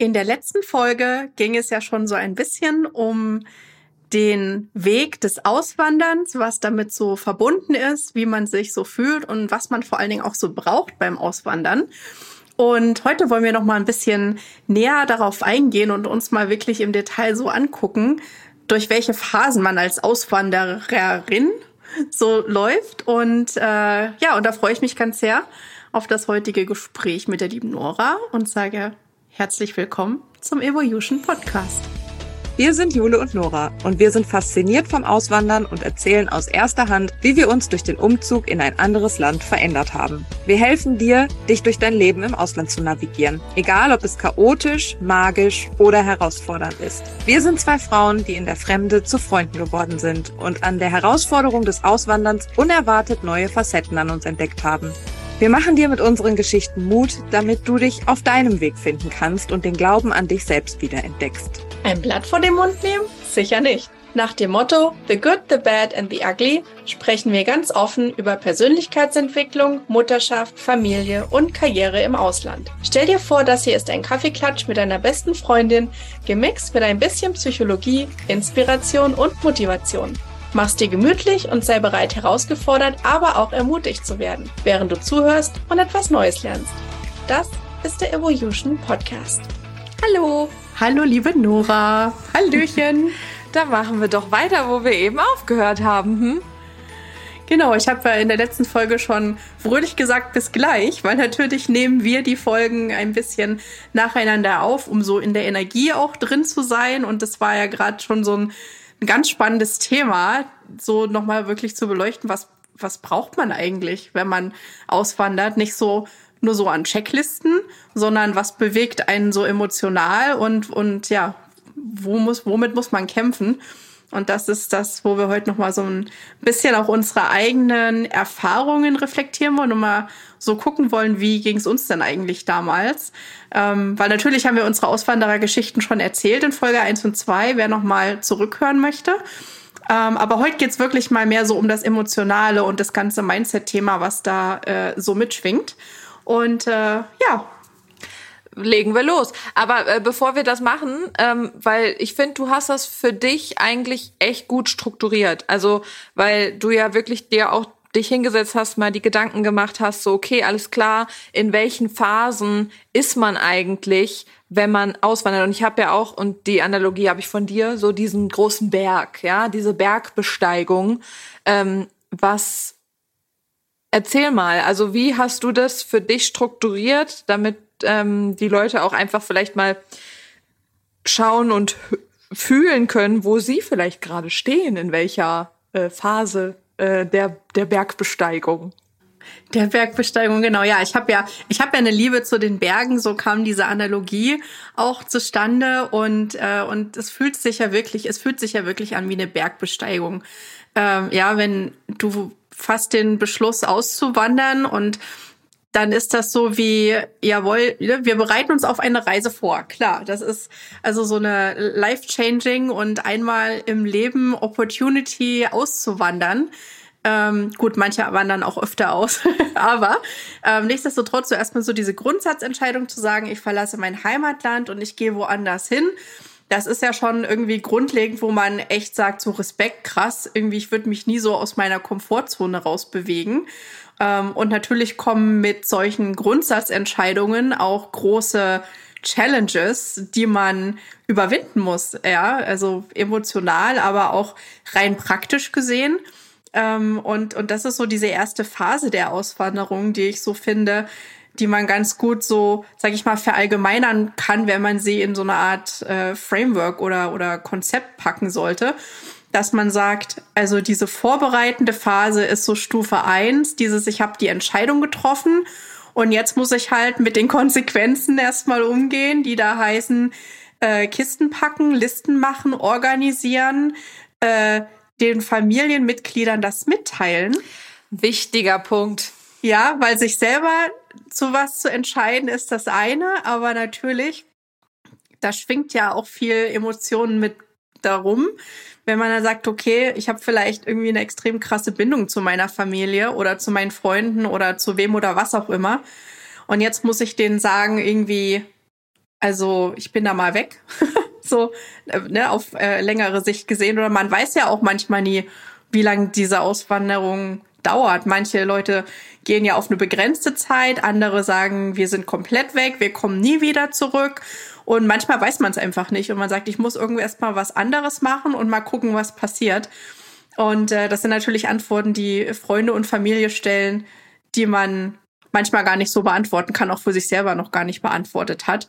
In der letzten Folge ging es ja schon so ein bisschen um den Weg des Auswanderns, was damit so verbunden ist, wie man sich so fühlt und was man vor allen Dingen auch so braucht beim Auswandern. Und heute wollen wir noch mal ein bisschen näher darauf eingehen und uns mal wirklich im Detail so angucken, durch welche Phasen man als Auswandererin so läuft. Und äh, ja, und da freue ich mich ganz sehr auf das heutige Gespräch mit der lieben Nora und sage Herzlich willkommen zum Evolution Podcast. Wir sind Jule und Nora und wir sind fasziniert vom Auswandern und erzählen aus erster Hand, wie wir uns durch den Umzug in ein anderes Land verändert haben. Wir helfen dir, dich durch dein Leben im Ausland zu navigieren, egal ob es chaotisch, magisch oder herausfordernd ist. Wir sind zwei Frauen, die in der Fremde zu Freunden geworden sind und an der Herausforderung des Auswanderns unerwartet neue Facetten an uns entdeckt haben. Wir machen dir mit unseren Geschichten Mut, damit du dich auf deinem Weg finden kannst und den Glauben an dich selbst wieder entdeckst. Ein Blatt vor den Mund nehmen? Sicher nicht. Nach dem Motto The Good, the Bad and the Ugly sprechen wir ganz offen über Persönlichkeitsentwicklung, Mutterschaft, Familie und Karriere im Ausland. Stell dir vor, das hier ist ein Kaffeeklatsch mit deiner besten Freundin, gemixt mit ein bisschen Psychologie, Inspiration und Motivation. Mach's dir gemütlich und sei bereit, herausgefordert, aber auch ermutigt zu werden, während du zuhörst und etwas Neues lernst. Das ist der Evolution Podcast. Hallo. Hallo, liebe Nora. Hallöchen. da machen wir doch weiter, wo wir eben aufgehört haben. Hm? Genau, ich habe in der letzten Folge schon fröhlich gesagt, bis gleich, weil natürlich nehmen wir die Folgen ein bisschen nacheinander auf, um so in der Energie auch drin zu sein. Und das war ja gerade schon so ein ein ganz spannendes Thema, so nochmal wirklich zu beleuchten, was, was braucht man eigentlich, wenn man auswandert? Nicht so nur so an Checklisten, sondern was bewegt einen so emotional und, und ja, wo muss, womit muss man kämpfen? Und das ist das, wo wir heute noch mal so ein bisschen auch unsere eigenen Erfahrungen reflektieren wollen und mal so gucken wollen, wie ging es uns denn eigentlich damals? Ähm, weil natürlich haben wir unsere Auswanderergeschichten schon erzählt in Folge 1 und 2, wer noch mal zurückhören möchte. Ähm, aber heute geht's wirklich mal mehr so um das Emotionale und das ganze Mindset-Thema, was da äh, so mitschwingt. Und äh, ja, legen wir los. Aber äh, bevor wir das machen, ähm, weil ich finde, du hast das für dich eigentlich echt gut strukturiert. Also, weil du ja wirklich dir auch dich hingesetzt hast, mal die Gedanken gemacht hast, so, okay, alles klar, in welchen Phasen ist man eigentlich, wenn man auswandert? Und ich habe ja auch, und die Analogie habe ich von dir, so diesen großen Berg, ja, diese Bergbesteigung, ähm, was Erzähl mal, also wie hast du das für dich strukturiert, damit ähm, die Leute auch einfach vielleicht mal schauen und fühlen können, wo sie vielleicht gerade stehen, in welcher äh, Phase äh, der, der Bergbesteigung. Der Bergbesteigung, genau. Ja, ich habe ja, ich habe ja eine Liebe zu den Bergen. So kam diese Analogie auch zustande und äh, und es fühlt sich ja wirklich, es fühlt sich ja wirklich an wie eine Bergbesteigung. Ähm, ja, wenn du fast den Beschluss auszuwandern und dann ist das so wie, jawohl, ne, wir bereiten uns auf eine Reise vor. Klar, das ist also so eine life-changing und einmal im Leben Opportunity auszuwandern. Ähm, gut, manche wandern auch öfter aus, aber ähm, nichtsdestotrotz so erstmal so diese Grundsatzentscheidung zu sagen, ich verlasse mein Heimatland und ich gehe woanders hin. Das ist ja schon irgendwie grundlegend, wo man echt sagt, so Respekt, krass, irgendwie, ich würde mich nie so aus meiner Komfortzone rausbewegen. Ähm, und natürlich kommen mit solchen Grundsatzentscheidungen auch große Challenges, die man überwinden muss, ja, also emotional, aber auch rein praktisch gesehen. Ähm, und, und das ist so diese erste Phase der Auswanderung, die ich so finde, die man ganz gut so, sag ich mal, verallgemeinern kann, wenn man sie in so eine Art äh, Framework oder, oder Konzept packen sollte dass man sagt, also diese vorbereitende Phase ist so Stufe eins, dieses ich habe die Entscheidung getroffen und jetzt muss ich halt mit den Konsequenzen erstmal umgehen, die da heißen äh, Kisten packen, Listen machen, organisieren, äh, den Familienmitgliedern das mitteilen. Wichtiger Punkt. Ja, weil sich selber zu was zu entscheiden ist das eine, aber natürlich, da schwingt ja auch viel Emotionen mit darum wenn man dann sagt, okay, ich habe vielleicht irgendwie eine extrem krasse Bindung zu meiner Familie oder zu meinen Freunden oder zu wem oder was auch immer. Und jetzt muss ich denen sagen, irgendwie, also ich bin da mal weg, so äh, ne, auf äh, längere Sicht gesehen. Oder man weiß ja auch manchmal nie, wie lange diese Auswanderung dauert. Manche Leute gehen ja auf eine begrenzte Zeit, andere sagen, wir sind komplett weg, wir kommen nie wieder zurück. Und manchmal weiß man es einfach nicht und man sagt, ich muss irgendwie erstmal was anderes machen und mal gucken, was passiert. Und äh, das sind natürlich Antworten, die Freunde und Familie stellen, die man manchmal gar nicht so beantworten kann, auch für sich selber noch gar nicht beantwortet hat.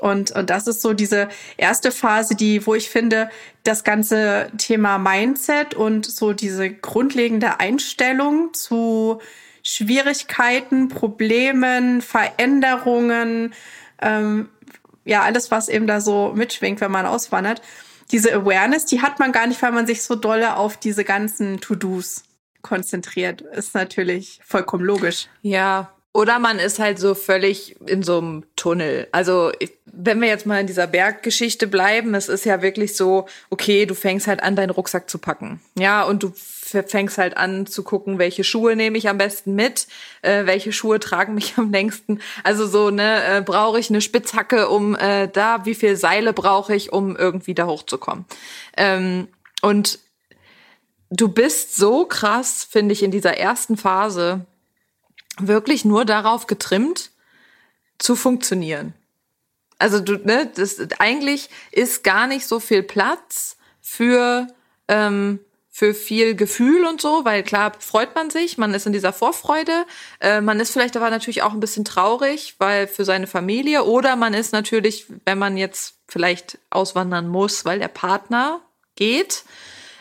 Und, und das ist so diese erste Phase, die, wo ich finde, das ganze Thema Mindset und so diese grundlegende Einstellung zu Schwierigkeiten, Problemen, Veränderungen, ähm, ja, alles, was eben da so mitschwingt, wenn man auswandert. Diese Awareness, die hat man gar nicht, weil man sich so dolle auf diese ganzen To-Dos konzentriert. Ist natürlich vollkommen logisch. Ja, oder man ist halt so völlig in so einem Tunnel. Also, wenn wir jetzt mal in dieser Berggeschichte bleiben, es ist ja wirklich so, okay, du fängst halt an, deinen Rucksack zu packen. Ja, und du fängst halt an zu gucken, welche Schuhe nehme ich am besten mit, äh, welche Schuhe tragen mich am längsten. Also so, ne, äh, brauche ich eine Spitzhacke, um äh, da, wie viel Seile brauche ich, um irgendwie da hochzukommen. Ähm, und du bist so krass, finde ich, in dieser ersten Phase wirklich nur darauf getrimmt, zu funktionieren. Also du, ne, das eigentlich ist gar nicht so viel Platz für ähm, für viel Gefühl und so, weil klar freut man sich, man ist in dieser Vorfreude, äh, man ist vielleicht aber natürlich auch ein bisschen traurig, weil für seine Familie oder man ist natürlich, wenn man jetzt vielleicht auswandern muss, weil der Partner geht,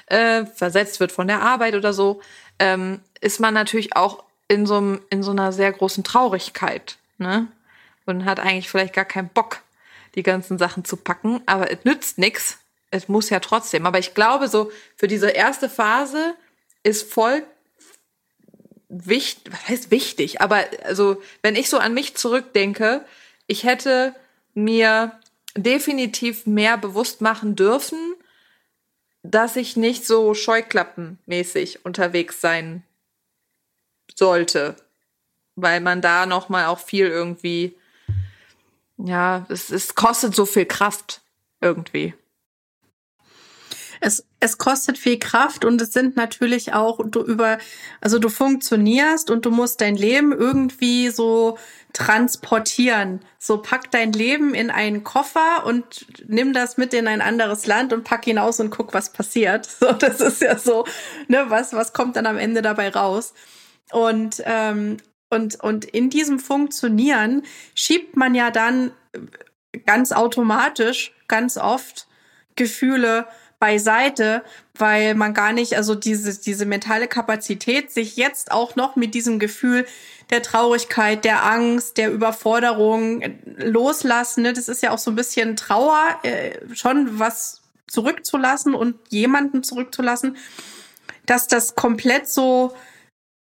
äh, versetzt wird von der Arbeit oder so, ähm, ist man natürlich auch in so, in so einer sehr großen Traurigkeit, ne? Und hat eigentlich vielleicht gar keinen Bock, die ganzen Sachen zu packen, aber es nützt nichts. Es muss ja trotzdem. Aber ich glaube, so für diese erste Phase ist voll wichtig, was heißt wichtig? Aber also, wenn ich so an mich zurückdenke, ich hätte mir definitiv mehr bewusst machen dürfen, dass ich nicht so scheuklappenmäßig unterwegs sein sollte, weil man da noch mal auch viel irgendwie ja, es, es kostet so viel Kraft irgendwie. Es, es kostet viel Kraft und es sind natürlich auch du über, also du funktionierst und du musst dein Leben irgendwie so transportieren. So pack dein Leben in einen Koffer und nimm das mit in ein anderes Land und pack ihn aus und guck, was passiert. So, das ist ja so, ne, was, was kommt dann am Ende dabei raus? Und, ähm, und, und in diesem Funktionieren schiebt man ja dann ganz automatisch, ganz oft Gefühle beiseite, weil man gar nicht, also diese, diese mentale Kapazität, sich jetzt auch noch mit diesem Gefühl der Traurigkeit, der Angst, der Überforderung loslassen, ne? das ist ja auch so ein bisschen Trauer, äh, schon was zurückzulassen und jemanden zurückzulassen, dass das komplett so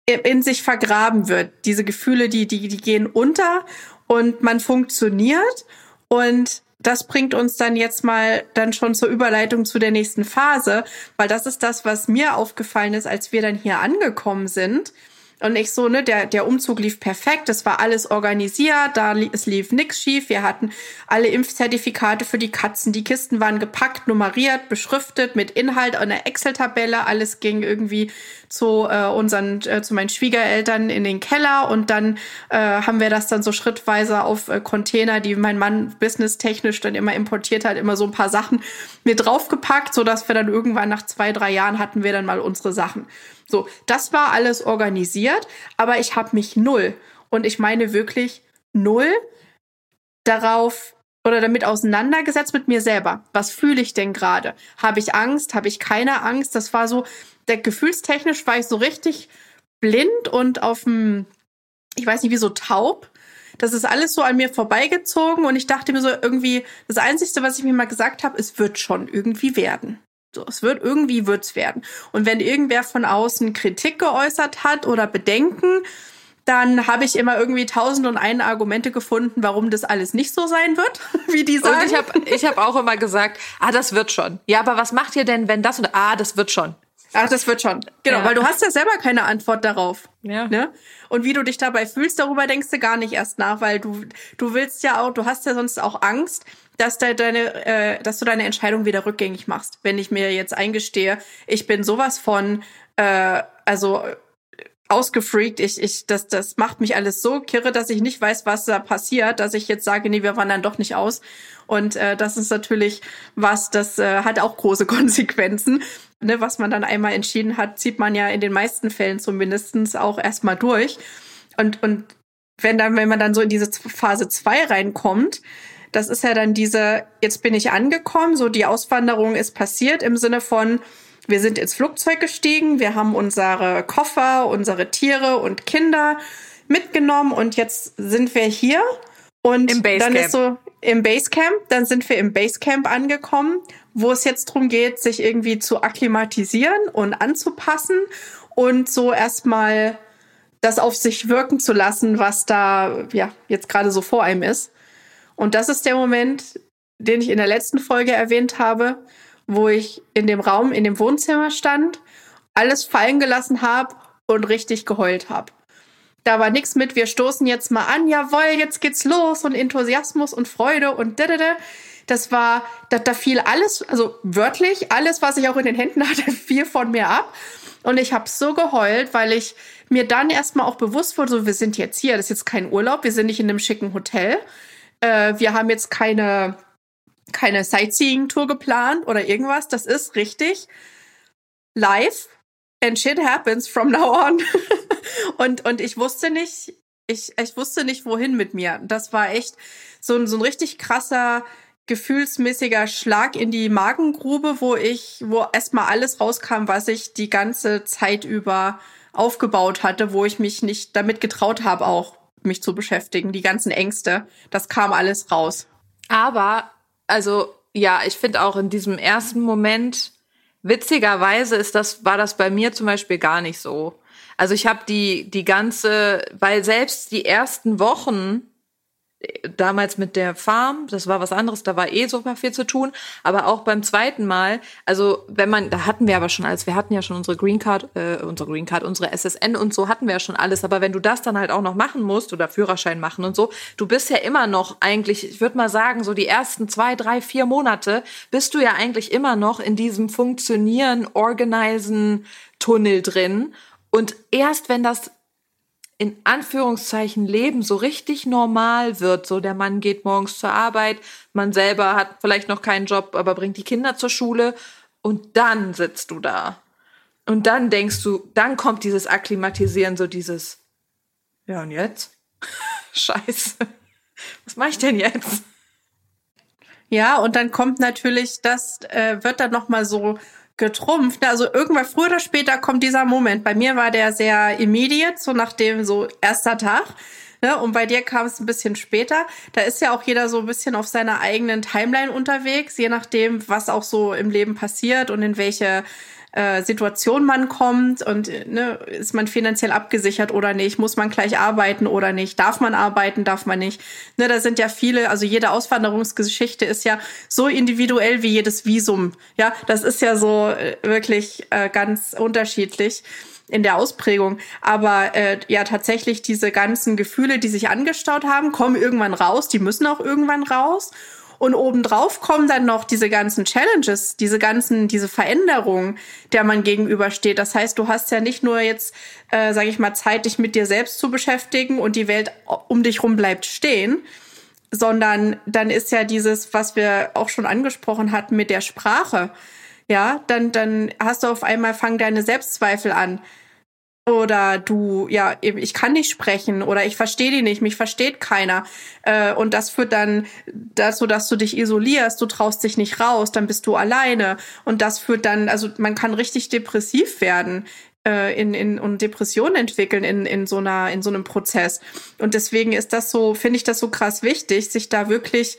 in sich vergraben wird. Diese Gefühle, die, die, die gehen unter und man funktioniert und das bringt uns dann jetzt mal dann schon zur Überleitung zu der nächsten Phase, weil das ist das, was mir aufgefallen ist, als wir dann hier angekommen sind. Und ich so, ne, der, der Umzug lief perfekt, es war alles organisiert, da es lief nix schief. Wir hatten alle Impfzertifikate für die Katzen, die Kisten waren gepackt, nummeriert, beschriftet, mit Inhalt einer Excel-Tabelle, alles ging irgendwie zu äh, unseren, äh, zu meinen Schwiegereltern in den Keller und dann äh, haben wir das dann so schrittweise auf äh, Container, die mein Mann businesstechnisch dann immer importiert hat, immer so ein paar Sachen mit draufgepackt, so dass wir dann irgendwann nach zwei, drei Jahren hatten wir dann mal unsere Sachen. So, das war alles organisiert, aber ich habe mich null und ich meine wirklich null darauf oder damit auseinandergesetzt mit mir selber. Was fühle ich denn gerade? Habe ich Angst? Habe ich keine Angst? Das war so, der gefühlstechnisch war ich so richtig blind und auf dem, ich weiß nicht, wie so taub. Das ist alles so an mir vorbeigezogen und ich dachte mir so irgendwie, das Einzige, was ich mir mal gesagt habe, es wird schon irgendwie werden. So, es wird irgendwie wird's werden. Und wenn irgendwer von außen Kritik geäußert hat oder Bedenken, dann habe ich immer irgendwie tausend und eine Argumente gefunden, warum das alles nicht so sein wird, wie die sagen. Und ich habe ich hab auch immer gesagt, ah, das wird schon. Ja, aber was macht ihr denn, wenn das und ah, das wird schon. Ach, das wird schon. Genau, Ja. weil du hast ja selber keine Antwort darauf. Ja. Ne? Und wie du dich dabei fühlst, darüber denkst du gar nicht erst nach, weil du du willst ja auch, du hast ja sonst auch Angst, dass de, deine, äh, dass du deine Entscheidung wieder rückgängig machst. Wenn ich mir jetzt eingestehe, ich bin sowas von, äh, also ausgefreakt, ich, ich, das, das macht mich alles so kirre, dass ich nicht weiß, was da passiert, dass ich jetzt sage, nee, wir wandern doch nicht aus. Und äh, das ist natürlich was, das äh, hat auch große Konsequenzen. Ne, was man dann einmal entschieden hat, zieht man ja in den meisten Fällen zumindestens auch erstmal durch. Und, und wenn dann, wenn man dann so in diese Phase zwei reinkommt, das ist ja dann diese, jetzt bin ich angekommen, so die Auswanderung ist passiert im Sinne von, wir sind ins Flugzeug gestiegen, wir haben unsere Koffer, unsere Tiere und Kinder mitgenommen und jetzt sind wir hier und Im dann Basecamp. ist so im Basecamp, dann sind wir im Basecamp angekommen, wo es jetzt darum geht, sich irgendwie zu akklimatisieren und anzupassen und so erstmal das auf sich wirken zu lassen, was da ja jetzt gerade so vor einem ist. Und das ist der Moment, den ich in der letzten Folge erwähnt habe, wo ich in dem Raum, in dem Wohnzimmer stand, alles fallen gelassen habe und richtig geheult habe. Da war nichts mit, wir stoßen jetzt mal an, jawohl, jetzt geht's los und Enthusiasmus und Freude und dadada. Das war, da, da fiel alles, also wörtlich, alles, was ich auch in den Händen hatte, fiel von mir ab. Und ich habe so geheult, weil ich mir dann erstmal auch bewusst wurde, so, wir sind jetzt hier, das ist jetzt kein Urlaub, wir sind nicht in einem schicken Hotel. Äh, wir haben jetzt keine, keine Sightseeing-Tour geplant oder irgendwas. Das ist richtig live and shit happens from now on. und, und ich wusste nicht, ich, ich wusste nicht, wohin mit mir. Das war echt so ein, so ein richtig krasser, gefühlsmäßiger Schlag in die Magengrube, wo ich, wo erstmal alles rauskam, was ich die ganze Zeit über aufgebaut hatte, wo ich mich nicht damit getraut habe, auch mich zu beschäftigen. Die ganzen Ängste, das kam alles raus. Aber, also, ja, ich finde auch in diesem ersten Moment, witzigerweise ist das, war das bei mir zum Beispiel gar nicht so. Also ich habe die, die ganze, weil selbst die ersten Wochen, damals mit der Farm, das war was anderes, da war eh super viel zu tun, aber auch beim zweiten Mal, also wenn man, da hatten wir aber schon alles, wir hatten ja schon unsere Green Card, äh, unsere Green Card, unsere SSN und so hatten wir ja schon alles, aber wenn du das dann halt auch noch machen musst oder Führerschein machen und so, du bist ja immer noch eigentlich, ich würde mal sagen, so die ersten zwei, drei, vier Monate bist du ja eigentlich immer noch in diesem Funktionieren, Organisen Tunnel drin. Und erst wenn das in Anführungszeichen Leben so richtig normal wird. So der Mann geht morgens zur Arbeit, man selber hat vielleicht noch keinen Job, aber bringt die Kinder zur Schule und dann sitzt du da. Und dann denkst du, dann kommt dieses Akklimatisieren, so dieses, ja und jetzt? Scheiße. Was mache ich denn jetzt? Ja, und dann kommt natürlich, das äh, wird dann noch mal so getrumpft. Also irgendwann früher oder später kommt dieser Moment. Bei mir war der sehr immediate, so nach dem so erster Tag. Ne? Und bei dir kam es ein bisschen später. Da ist ja auch jeder so ein bisschen auf seiner eigenen Timeline unterwegs, je nachdem, was auch so im Leben passiert und in welche äh, Situation man kommt und äh, ne, ist man finanziell abgesichert oder nicht, muss man gleich arbeiten oder nicht, darf man arbeiten, darf man nicht. Ne, da sind ja viele, also jede Auswanderungsgeschichte ist ja so individuell wie jedes Visum. Ja, das ist ja so äh, wirklich äh, ganz unterschiedlich in der Ausprägung. Aber äh, ja, tatsächlich diese ganzen Gefühle, die sich angestaut haben, kommen irgendwann raus, die müssen auch irgendwann raus. Und obendrauf kommen dann noch diese ganzen Challenges, diese ganzen, diese Veränderungen, der man gegenübersteht. Das heißt, du hast ja nicht nur jetzt, äh, sage ich mal, Zeit, dich mit dir selbst zu beschäftigen und die Welt um dich rum bleibt stehen, sondern dann ist ja dieses, was wir auch schon angesprochen hatten mit der Sprache. Ja, dann, dann hast du auf einmal fangen deine Selbstzweifel an. Oder du, ja, eben, ich kann nicht sprechen oder ich verstehe die nicht, mich versteht keiner. Äh, und das führt dann dazu, dass du dich isolierst, du traust dich nicht raus, dann bist du alleine. Und das führt dann, also man kann richtig depressiv werden äh, in, in, und Depressionen entwickeln in, in, so einer, in so einem Prozess. Und deswegen ist das so, finde ich das so krass wichtig, sich da wirklich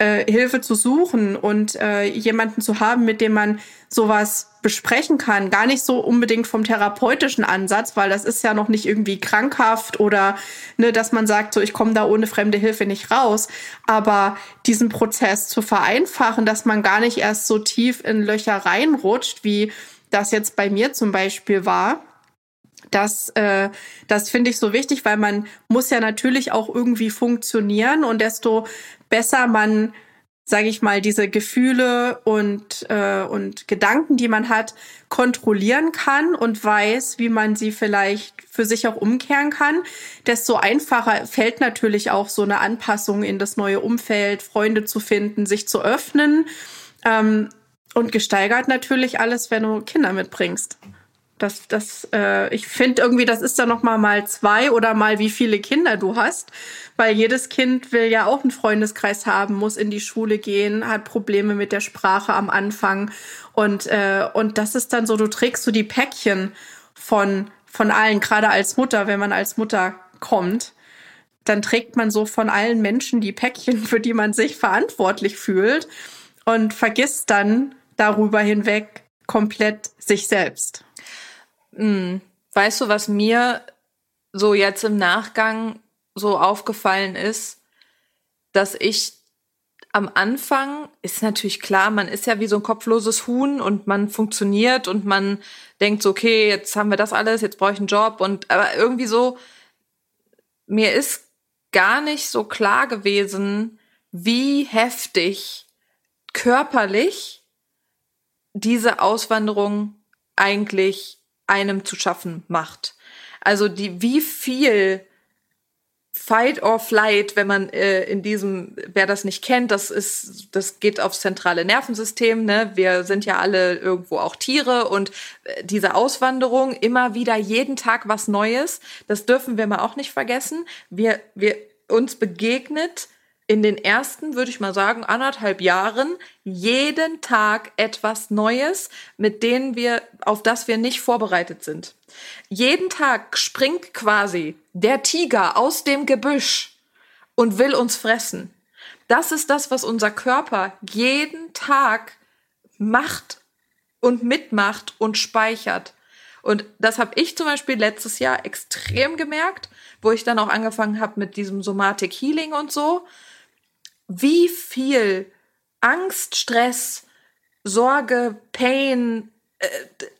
äh, Hilfe zu suchen und äh, jemanden zu haben, mit dem man sowas besprechen kann. Gar nicht so unbedingt vom therapeutischen Ansatz, weil das ist ja noch nicht irgendwie krankhaft oder ne, dass man sagt, so ich komme da ohne fremde Hilfe nicht raus. Aber diesen Prozess zu vereinfachen, dass man gar nicht erst so tief in Löcher reinrutscht, wie das jetzt bei mir zum Beispiel war, das, äh, das finde ich so wichtig, weil man muss ja natürlich auch irgendwie funktionieren und desto besser man, sage ich mal, diese Gefühle und, äh, und Gedanken, die man hat, kontrollieren kann und weiß, wie man sie vielleicht für sich auch umkehren kann, desto einfacher fällt natürlich auch so eine Anpassung in das neue Umfeld, Freunde zu finden, sich zu öffnen. Ähm, und gesteigert natürlich alles, wenn du Kinder mitbringst. Das, das, äh, ich finde irgendwie, das ist dann noch mal mal zwei oder mal wie viele Kinder du hast, weil jedes Kind will ja auch einen Freundeskreis haben, muss in die Schule gehen, hat Probleme mit der Sprache am Anfang und äh, und das ist dann so, du trägst so die Päckchen von von allen, gerade als Mutter, wenn man als Mutter kommt, dann trägt man so von allen Menschen die Päckchen, für die man sich verantwortlich fühlt und vergisst dann darüber hinweg komplett sich selbst. Hm. Weißt du, was mir so jetzt im Nachgang so aufgefallen ist, dass ich am Anfang ist natürlich klar, man ist ja wie so ein kopfloses Huhn und man funktioniert und man denkt so, okay, jetzt haben wir das alles, jetzt brauche ich einen Job und aber irgendwie so, mir ist gar nicht so klar gewesen, wie heftig körperlich diese Auswanderung eigentlich einem zu schaffen macht. Also die, wie viel Fight or Flight, wenn man äh, in diesem, wer das nicht kennt, das ist, das geht aufs zentrale Nervensystem. Ne? Wir sind ja alle irgendwo auch Tiere und äh, diese Auswanderung immer wieder jeden Tag was Neues. Das dürfen wir mal auch nicht vergessen. Wir, wir uns begegnet in den ersten, würde ich mal sagen, anderthalb Jahren jeden Tag etwas Neues, mit denen wir, auf das wir nicht vorbereitet sind. Jeden Tag springt quasi der Tiger aus dem Gebüsch und will uns fressen. Das ist das, was unser Körper jeden Tag macht und mitmacht und speichert. Und das habe ich zum Beispiel letztes Jahr extrem gemerkt, wo ich dann auch angefangen habe mit diesem Somatic Healing und so wie viel Angst, Stress, Sorge, Pain, äh,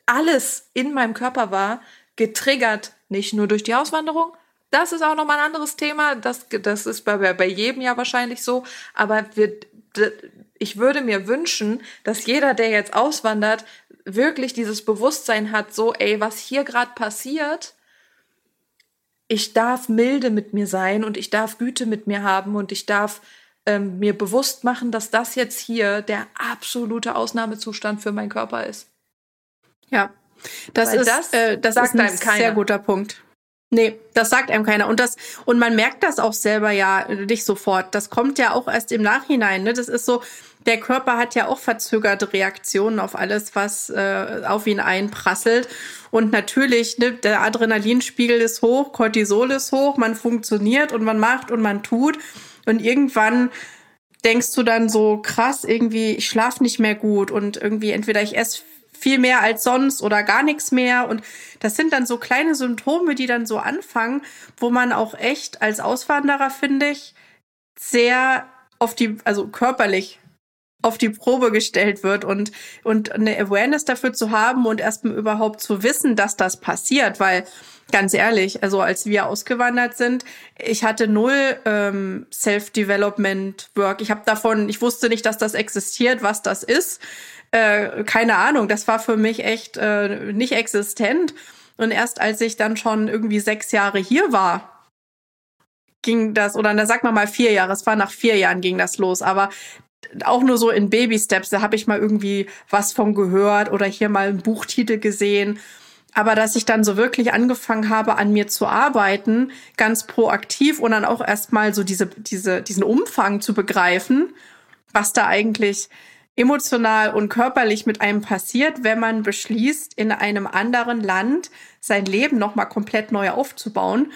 alles in meinem Körper war, getriggert, nicht nur durch die Auswanderung. Das ist auch nochmal ein anderes Thema. Das, das ist bei, bei jedem ja wahrscheinlich so. Aber wir, ich würde mir wünschen, dass jeder, der jetzt auswandert, wirklich dieses Bewusstsein hat, so, ey, was hier gerade passiert, ich darf milde mit mir sein und ich darf Güte mit mir haben und ich darf ähm, mir bewusst machen, dass das jetzt hier der absolute Ausnahmezustand für meinen Körper ist. Ja, das Weil ist, das, äh, das ist ein sehr guter Punkt. Nee, das sagt einem keiner. Und das, und man merkt das auch selber ja nicht sofort. Das kommt ja auch erst im Nachhinein. Ne? Das ist so, der Körper hat ja auch verzögerte Reaktionen auf alles, was äh, auf ihn einprasselt. Und natürlich, ne, der Adrenalinspiegel ist hoch, Cortisol ist hoch, man funktioniert und man macht und man tut. Und irgendwann denkst du dann so, krass, irgendwie, ich schlafe nicht mehr gut und irgendwie entweder ich esse viel mehr als sonst oder gar nichts mehr. Und das sind dann so kleine Symptome, die dann so anfangen, wo man auch echt als Auswanderer, finde ich, sehr auf die, also körperlich auf die Probe gestellt wird und, und eine Awareness dafür zu haben und erstmal überhaupt zu wissen, dass das passiert, weil ganz ehrlich, also als wir ausgewandert sind, ich hatte null ähm, Self-Development-Work. Ich habe davon, ich wusste nicht, dass das existiert, was das ist. Äh, keine Ahnung, das war für mich echt äh, nicht existent. Und erst als ich dann schon irgendwie sechs Jahre hier war, ging das, oder da sagt man mal vier Jahre, es war nach vier Jahren ging das los, aber auch nur so in Baby-Steps, da habe ich mal irgendwie was von gehört oder hier mal einen Buchtitel gesehen. Aber dass ich dann so wirklich angefangen habe, an mir zu arbeiten, ganz proaktiv und dann auch erstmal so diese, diese, diesen Umfang zu begreifen, was da eigentlich emotional und körperlich mit einem passiert, wenn man beschließt, in einem anderen Land sein Leben nochmal komplett neu aufzubauen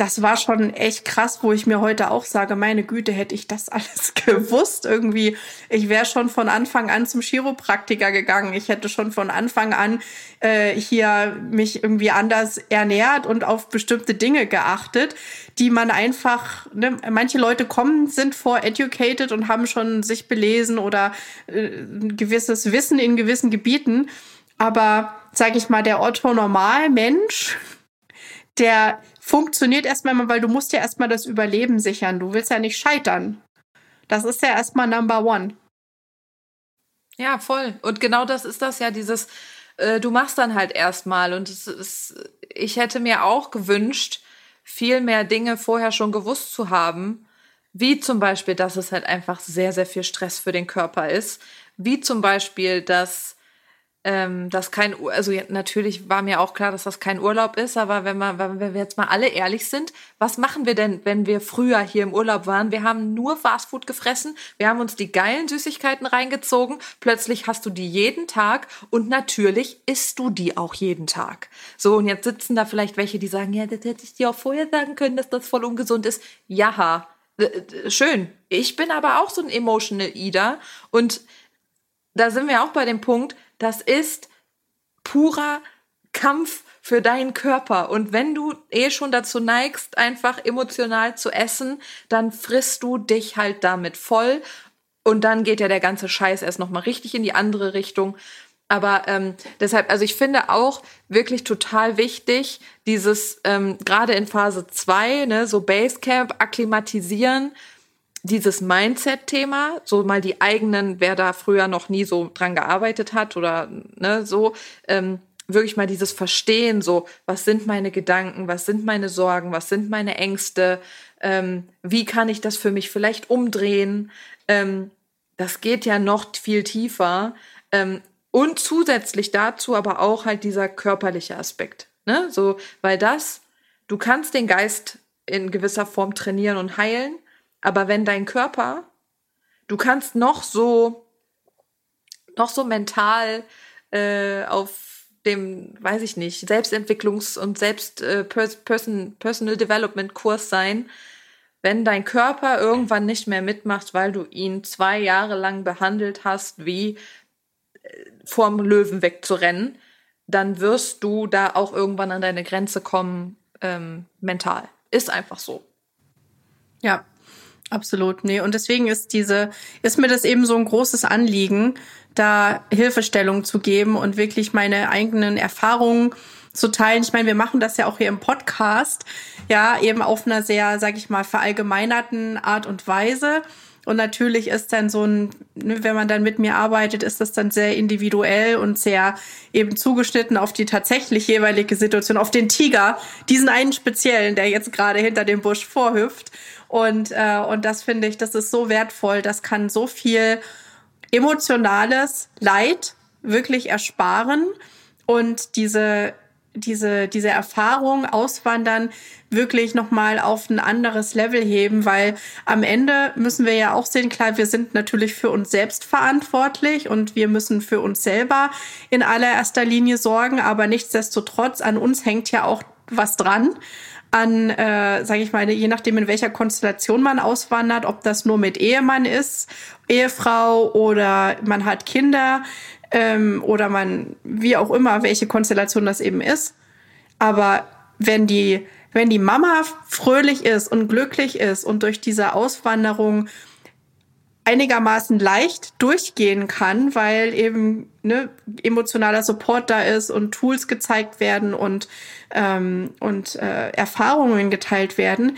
das war schon echt krass, wo ich mir heute auch sage, meine Güte, hätte ich das alles gewusst irgendwie. Ich wäre schon von Anfang an zum Chiropraktiker gegangen. Ich hätte schon von Anfang an äh, hier mich irgendwie anders ernährt und auf bestimmte Dinge geachtet, die man einfach, ne, manche Leute kommen, sind vor educated und haben schon sich belesen oder äh, ein gewisses Wissen in gewissen Gebieten. Aber, sag ich mal, der Otto-Normal-Mensch, der funktioniert erstmal, weil du musst ja erstmal das Überleben sichern. Du willst ja nicht scheitern. Das ist ja erstmal Number One. Ja, voll. Und genau das ist das ja, dieses, äh, du machst dann halt erstmal. Und es ist, ich hätte mir auch gewünscht, viel mehr Dinge vorher schon gewusst zu haben. Wie zum Beispiel, dass es halt einfach sehr, sehr viel Stress für den Körper ist. Wie zum Beispiel, dass ähm, das kein, also natürlich war mir auch klar, dass das kein Urlaub ist, aber wenn, man, wenn wir jetzt mal alle ehrlich sind, was machen wir denn, wenn wir früher hier im Urlaub waren? Wir haben nur Fastfood gefressen, wir haben uns die geilen Süßigkeiten reingezogen, plötzlich hast du die jeden Tag und natürlich isst du die auch jeden Tag. So, und jetzt sitzen da vielleicht welche, die sagen, ja, das hätte ich dir auch vorher sagen können, dass das voll ungesund ist. Ja, schön. Ich bin aber auch so ein Emotional Eater und da sind wir auch bei dem Punkt, das ist purer Kampf für deinen Körper. Und wenn du eh schon dazu neigst, einfach emotional zu essen, dann frisst du dich halt damit voll. Und dann geht ja der ganze Scheiß erst nochmal richtig in die andere Richtung. Aber ähm, deshalb, also ich finde auch wirklich total wichtig, dieses ähm, gerade in Phase 2, ne, so Basecamp, akklimatisieren, dieses Mindset-Thema, so mal die eigenen, wer da früher noch nie so dran gearbeitet hat oder ne, so, ähm, wirklich mal dieses Verstehen, so, was sind meine Gedanken, was sind meine Sorgen, was sind meine Ängste, ähm, wie kann ich das für mich vielleicht umdrehen, ähm, das geht ja noch viel tiefer. Ähm, und zusätzlich dazu aber auch halt dieser körperliche Aspekt, ne, so, weil das, du kannst den Geist in gewisser Form trainieren und heilen, aber wenn dein Körper, du kannst noch so, noch so mental äh, auf dem, weiß ich nicht, Selbstentwicklungs- und Selbst äh, Person, Personal Development Kurs sein, wenn dein Körper irgendwann nicht mehr mitmacht, weil du ihn zwei Jahre lang behandelt hast, wie äh, vorm Löwen wegzurennen, dann wirst du da auch irgendwann an deine Grenze kommen, ähm, mental. Ist einfach so. Ja, Absolut, nee. Und deswegen ist diese, ist mir das eben so ein großes Anliegen, da Hilfestellung zu geben und wirklich meine eigenen Erfahrungen zu teilen. Ich meine, wir machen das ja auch hier im Podcast, ja, eben auf einer sehr, sag ich mal, verallgemeinerten Art und Weise. Und natürlich ist dann so ein, ne, wenn man dann mit mir arbeitet, ist das dann sehr individuell und sehr eben zugeschnitten auf die tatsächlich jeweilige Situation, auf den Tiger, diesen einen speziellen, der jetzt gerade hinter dem Busch vorhüpft. Und, äh, und das finde ich, das ist so wertvoll. Das kann so viel emotionales Leid wirklich ersparen und diese diese, diese Erfahrung auswandern wirklich nochmal auf ein anderes Level heben, weil am Ende müssen wir ja auch sehen, klar, wir sind natürlich für uns selbst verantwortlich und wir müssen für uns selber in allererster Linie sorgen, aber nichtsdestotrotz an uns hängt ja auch was dran an, äh, sage ich mal, je nachdem in welcher Konstellation man auswandert, ob das nur mit Ehemann ist, Ehefrau oder man hat Kinder ähm, oder man, wie auch immer, welche Konstellation das eben ist. Aber wenn die, wenn die Mama fröhlich ist und glücklich ist und durch diese Auswanderung einigermaßen leicht durchgehen kann, weil eben ne, emotionaler Support da ist und Tools gezeigt werden und, ähm, und äh, Erfahrungen geteilt werden,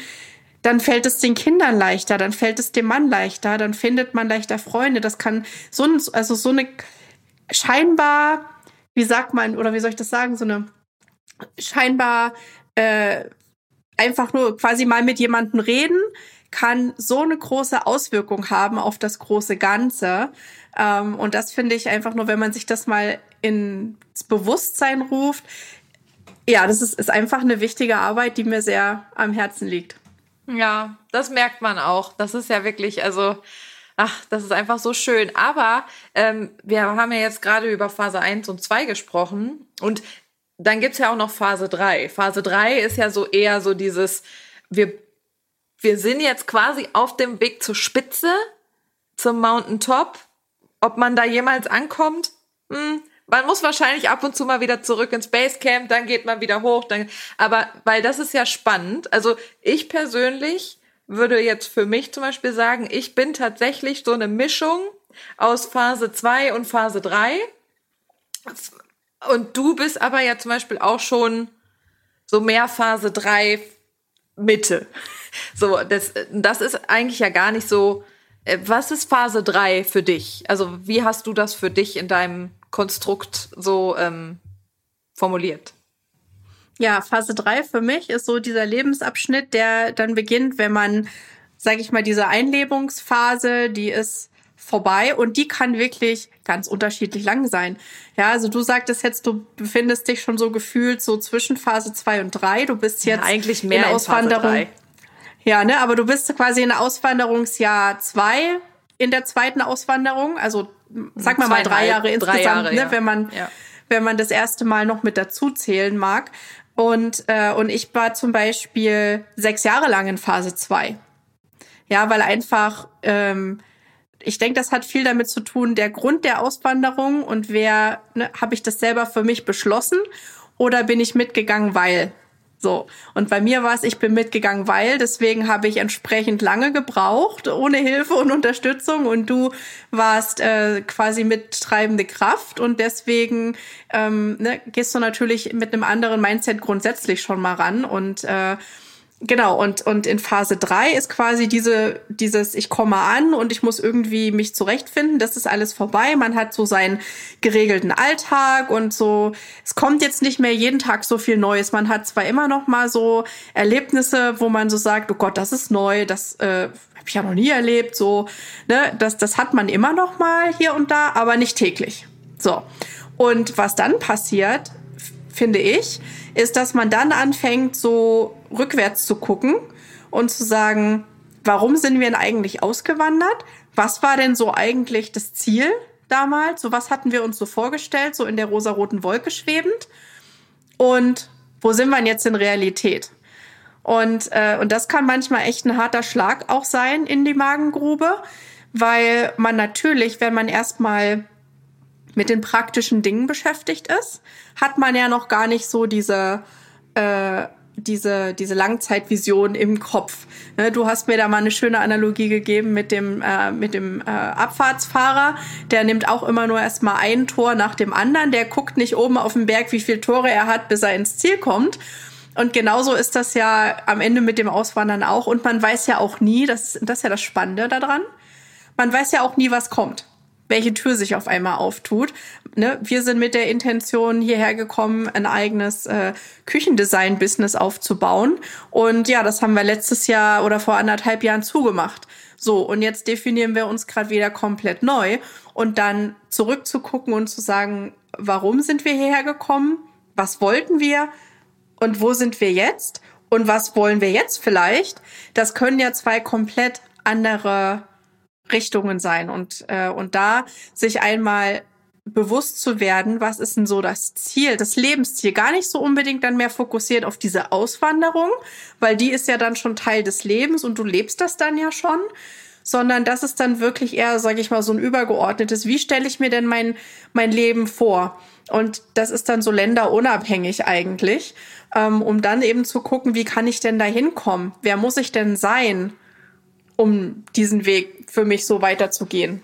dann fällt es den Kindern leichter, dann fällt es dem Mann leichter, dann findet man leichter Freunde. Das kann so, ein, also so eine scheinbar, wie sagt man, oder wie soll ich das sagen, so eine scheinbar äh, einfach nur quasi mal mit jemandem reden, kann so eine große Auswirkung haben auf das große Ganze. Ähm, und das finde ich einfach nur, wenn man sich das mal ins Bewusstsein ruft. Ja, das ist, ist einfach eine wichtige Arbeit, die mir sehr am Herzen liegt. Ja, das merkt man auch. Das ist ja wirklich, also, ach, das ist einfach so schön. Aber ähm, wir haben ja jetzt gerade über Phase 1 und 2 gesprochen. Und dann gibt's ja auch noch Phase 3. Phase 3 ist ja so eher so dieses, wir wir sind jetzt quasi auf dem Weg zur Spitze, zum Mountain Top. Ob man da jemals ankommt, hm, man muss wahrscheinlich ab und zu mal wieder zurück ins Basecamp, dann geht man wieder hoch. Dann, aber weil das ist ja spannend. Also ich persönlich würde jetzt für mich zum Beispiel sagen, ich bin tatsächlich so eine Mischung aus Phase 2 und Phase 3. Und du bist aber ja zum Beispiel auch schon so mehr Phase 3 Mitte. So, das, das ist eigentlich ja gar nicht so. Äh, was ist Phase 3 für dich? Also, wie hast du das für dich in deinem Konstrukt so ähm, formuliert? Ja, Phase 3 für mich ist so dieser Lebensabschnitt, der dann beginnt, wenn man, sage ich mal, diese Einlebungsphase, die ist vorbei und die kann wirklich ganz unterschiedlich lang sein. Ja, also du sagtest jetzt, du befindest dich schon so gefühlt so zwischen Phase 2 und 3. Du bist jetzt ja, eigentlich mehr in Auswanderung. In ja, ne, aber du bist quasi in Auswanderungsjahr 2 in der zweiten Auswanderung, also sag mal mal drei Jahre insgesamt, drei Jahre, ne, ja. wenn man ja. wenn man das erste Mal noch mit dazu zählen mag. Und äh, und ich war zum Beispiel sechs Jahre lang in Phase 2. Ja, weil einfach ähm, ich denke, das hat viel damit zu tun, der Grund der Auswanderung und wer, ne, habe ich das selber für mich beschlossen oder bin ich mitgegangen, weil? So. Und bei mir war es, ich bin mitgegangen, weil, deswegen habe ich entsprechend lange gebraucht, ohne Hilfe und Unterstützung. Und du warst äh, quasi mittreibende Kraft. Und deswegen ähm, ne, gehst du natürlich mit einem anderen Mindset grundsätzlich schon mal ran. Und äh, Genau, und, und in Phase drei ist quasi diese, dieses, ich komme an und ich muss irgendwie mich zurechtfinden, das ist alles vorbei. Man hat so seinen geregelten Alltag und so, es kommt jetzt nicht mehr jeden Tag so viel Neues. Man hat zwar immer noch mal so Erlebnisse, wo man so sagt, oh Gott, das ist neu, das äh, habe ich ja noch nie erlebt, so, ne, das, das hat man immer noch mal hier und da, aber nicht täglich. So. Und was dann passiert, finde ich, ist, dass man dann anfängt, so rückwärts zu gucken und zu sagen, warum sind wir denn eigentlich ausgewandert? Was war denn so eigentlich das Ziel damals? So was hatten wir uns so vorgestellt, so in der rosaroten Wolke schwebend? Und wo sind wir denn jetzt in Realität? Und, äh, und das kann manchmal echt ein harter Schlag auch sein in die Magengrube, weil man natürlich, wenn man erstmal mit den praktischen Dingen beschäftigt ist, hat man ja noch gar nicht so diese, äh, diese, diese Langzeitvision im Kopf. Ne, du hast mir da mal eine schöne Analogie gegeben mit dem, äh, mit dem äh, Abfahrtsfahrer. Der nimmt auch immer nur erstmal ein Tor nach dem anderen. Der guckt nicht oben auf den Berg, wie viele Tore er hat, bis er ins Ziel kommt. Und genauso ist das ja am Ende mit dem Auswandern auch. Und man weiß ja auch nie, das, das ist ja das Spannende daran, man weiß ja auch nie, was kommt welche Tür sich auf einmal auftut. Ne? Wir sind mit der Intention hierher gekommen, ein eigenes äh, Küchendesign-Business aufzubauen. Und ja, das haben wir letztes Jahr oder vor anderthalb Jahren zugemacht. So, und jetzt definieren wir uns gerade wieder komplett neu. Und dann zurückzugucken und zu sagen, warum sind wir hierher gekommen? Was wollten wir? Und wo sind wir jetzt? Und was wollen wir jetzt vielleicht? Das können ja zwei komplett andere Richtungen sein und, äh, und da sich einmal bewusst zu werden, was ist denn so das Ziel, das Lebensziel, gar nicht so unbedingt dann mehr fokussiert auf diese Auswanderung, weil die ist ja dann schon Teil des Lebens und du lebst das dann ja schon, sondern das ist dann wirklich eher, sage ich mal, so ein übergeordnetes, wie stelle ich mir denn mein, mein Leben vor? Und das ist dann so länderunabhängig eigentlich, ähm, um dann eben zu gucken, wie kann ich denn da hinkommen? Wer muss ich denn sein? um diesen Weg für mich so weiterzugehen.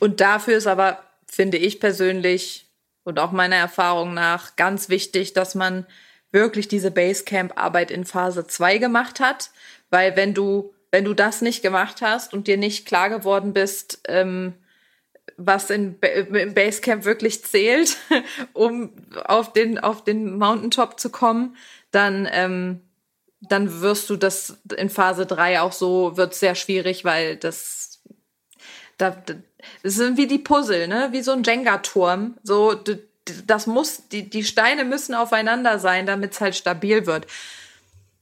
Und dafür ist aber, finde ich persönlich und auch meiner Erfahrung nach ganz wichtig, dass man wirklich diese Basecamp-Arbeit in Phase 2 gemacht hat. Weil wenn du, wenn du das nicht gemacht hast und dir nicht klar geworden bist, ähm, was in, im Basecamp wirklich zählt, um auf den, auf den Mountaintop zu kommen, dann ähm, dann wirst du das in Phase 3 auch so, wird sehr schwierig, weil das, da, das sind wie die Puzzle, ne? Wie so ein Jenga-Turm. So, das muss, die, die Steine müssen aufeinander sein, damit es halt stabil wird.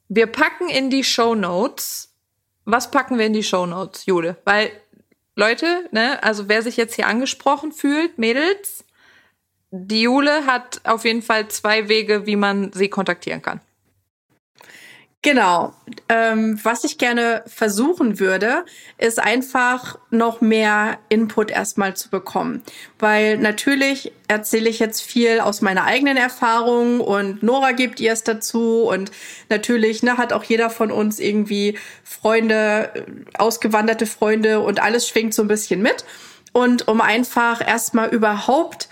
Wir packen in die Show Notes. Was packen wir in die Show Notes, Jule? Weil, Leute, ne, also wer sich jetzt hier angesprochen fühlt, Mädels, die Jule hat auf jeden Fall zwei Wege, wie man sie kontaktieren kann. Genau. Ähm, was ich gerne versuchen würde, ist einfach noch mehr Input erstmal zu bekommen. Weil natürlich erzähle ich jetzt viel aus meiner eigenen Erfahrung und Nora gibt ihr es dazu und natürlich ne, hat auch jeder von uns irgendwie Freunde, äh, ausgewanderte Freunde und alles schwingt so ein bisschen mit. Und um einfach erstmal überhaupt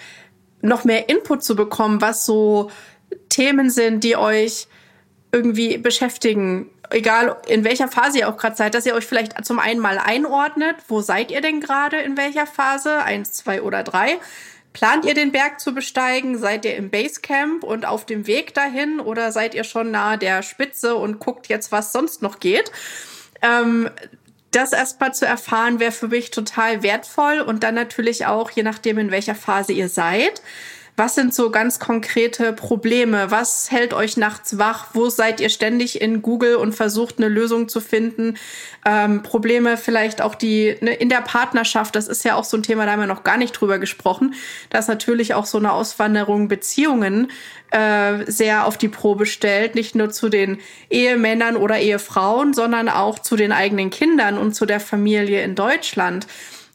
noch mehr Input zu bekommen, was so Themen sind, die euch irgendwie beschäftigen, egal in welcher Phase ihr auch gerade seid, dass ihr euch vielleicht zum einen mal einordnet, wo seid ihr denn gerade in welcher Phase, eins, zwei oder drei. Plant ihr den Berg zu besteigen? Seid ihr im Basecamp und auf dem Weg dahin oder seid ihr schon nahe der Spitze und guckt jetzt, was sonst noch geht? Ähm, das erstmal zu erfahren, wäre für mich total wertvoll und dann natürlich auch, je nachdem, in welcher Phase ihr seid. Was sind so ganz konkrete Probleme? Was hält euch nachts wach? Wo seid ihr ständig in Google und versucht eine Lösung zu finden? Ähm, Probleme vielleicht auch die ne, in der Partnerschaft. Das ist ja auch so ein Thema, da haben wir noch gar nicht drüber gesprochen. dass natürlich auch so eine Auswanderung Beziehungen äh, sehr auf die Probe stellt. Nicht nur zu den Ehemännern oder Ehefrauen, sondern auch zu den eigenen Kindern und zu der Familie in Deutschland.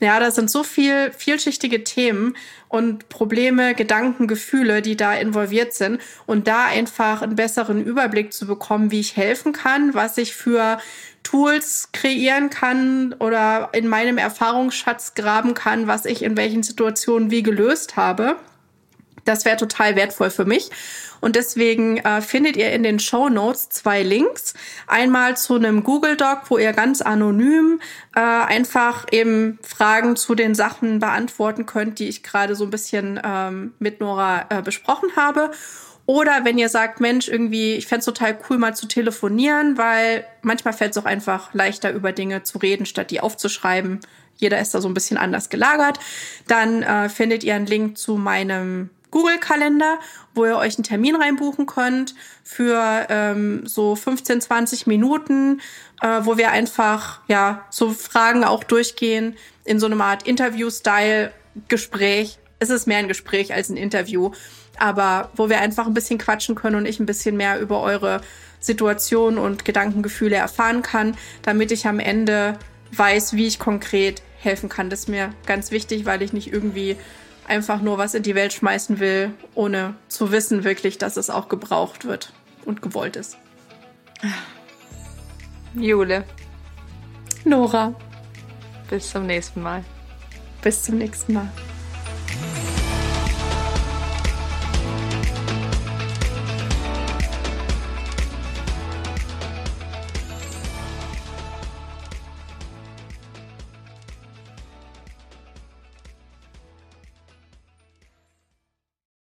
Ja, da sind so viel vielschichtige Themen und Probleme, Gedanken, Gefühle, die da involviert sind und da einfach einen besseren Überblick zu bekommen, wie ich helfen kann, was ich für Tools kreieren kann oder in meinem Erfahrungsschatz graben kann, was ich in welchen Situationen wie gelöst habe. Das wäre total wertvoll für mich. Und deswegen äh, findet ihr in den Show Notes zwei Links. Einmal zu einem Google Doc, wo ihr ganz anonym äh, einfach eben Fragen zu den Sachen beantworten könnt, die ich gerade so ein bisschen ähm, mit Nora äh, besprochen habe. Oder wenn ihr sagt, Mensch, irgendwie, ich fände total cool, mal zu telefonieren, weil manchmal fällt es auch einfach leichter, über Dinge zu reden, statt die aufzuschreiben. Jeder ist da so ein bisschen anders gelagert. Dann äh, findet ihr einen Link zu meinem Google-Kalender, wo ihr euch einen Termin reinbuchen könnt für ähm, so 15, 20 Minuten, äh, wo wir einfach ja so Fragen auch durchgehen in so einer Art Interview-Style-Gespräch. Es ist mehr ein Gespräch als ein Interview, aber wo wir einfach ein bisschen quatschen können und ich ein bisschen mehr über eure Situation und Gedankengefühle erfahren kann, damit ich am Ende weiß, wie ich konkret helfen kann. Das ist mir ganz wichtig, weil ich nicht irgendwie einfach nur was in die Welt schmeißen will, ohne zu wissen wirklich, dass es auch gebraucht wird und gewollt ist. Jule. Nora. Bis zum nächsten Mal. Bis zum nächsten Mal.